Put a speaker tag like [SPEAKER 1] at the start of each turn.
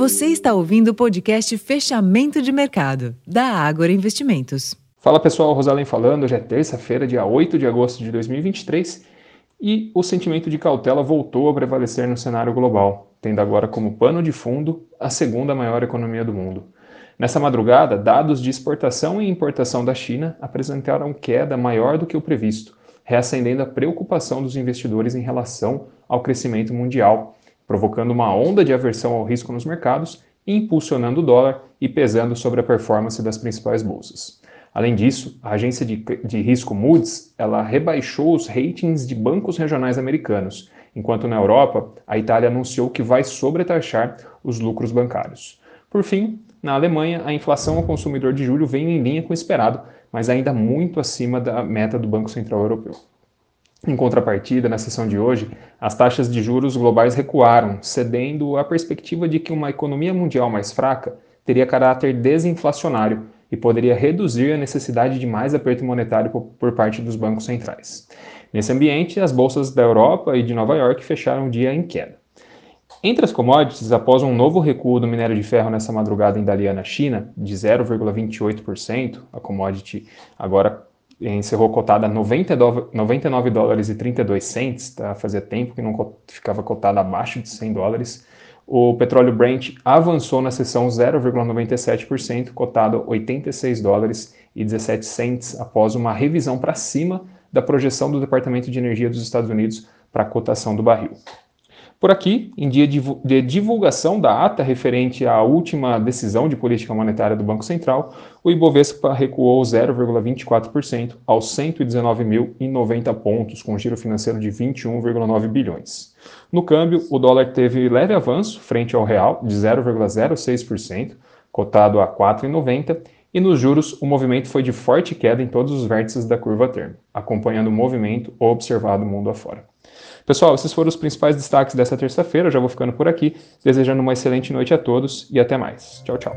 [SPEAKER 1] Você está ouvindo o podcast Fechamento de Mercado, da Ágora Investimentos.
[SPEAKER 2] Fala pessoal, Rosalém falando. Hoje é terça-feira, dia 8 de agosto de 2023 e o sentimento de cautela voltou a prevalecer no cenário global, tendo agora como pano de fundo a segunda maior economia do mundo. Nessa madrugada, dados de exportação e importação da China apresentaram queda maior do que o previsto, reacendendo a preocupação dos investidores em relação ao crescimento mundial, provocando uma onda de aversão ao risco nos mercados impulsionando o dólar e pesando sobre a performance das principais bolsas. Além disso, a agência de, de risco Moody's ela rebaixou os ratings de bancos regionais americanos, enquanto na Europa a Itália anunciou que vai sobretaxar os lucros bancários. Por fim, na Alemanha, a inflação ao consumidor de julho veio em linha com o esperado, mas ainda muito acima da meta do Banco Central Europeu. Em contrapartida, na sessão de hoje, as taxas de juros globais recuaram, cedendo à perspectiva de que uma economia mundial mais fraca teria caráter desinflacionário e poderia reduzir a necessidade de mais aperto monetário por, parte dos bancos centrais. Nesse ambiente, as bolsas da Europa e de Nova York fecharam o dia em queda. Entre as commodities, após um novo recuo do minério de ferro nessa madrugada em Dalian, na China, de 0,28%, a commodity agora encerrou cotada a 99 dólares e 32 cents, tá? fazia tempo que não ficava cotada abaixo de 100 dólares, o petróleo Brent avançou na sessão 0,97%, cotado a 86 dólares e 17 cents após uma revisão para cima da projeção do Departamento de Energia dos Estados Unidos para a cotação do barril. Por aqui, em dia de divulgação da ata referente à última decisão de política monetária do Banco Central, o Ibovespa recuou 0,24% aos 119.090 pontos, com giro financeiro de 21,9 bilhões. No câmbio, o dólar teve leve avanço frente ao real de 0,06%, cotado a 4,90, e nos juros o movimento foi de forte queda em todos os vértices da curva termo, acompanhando o movimento observado mundo afora. Pessoal, esses foram os principais destaques dessa terça-feira. Já vou ficando por aqui, desejando uma excelente noite a todos e até mais. Tchau, tchau.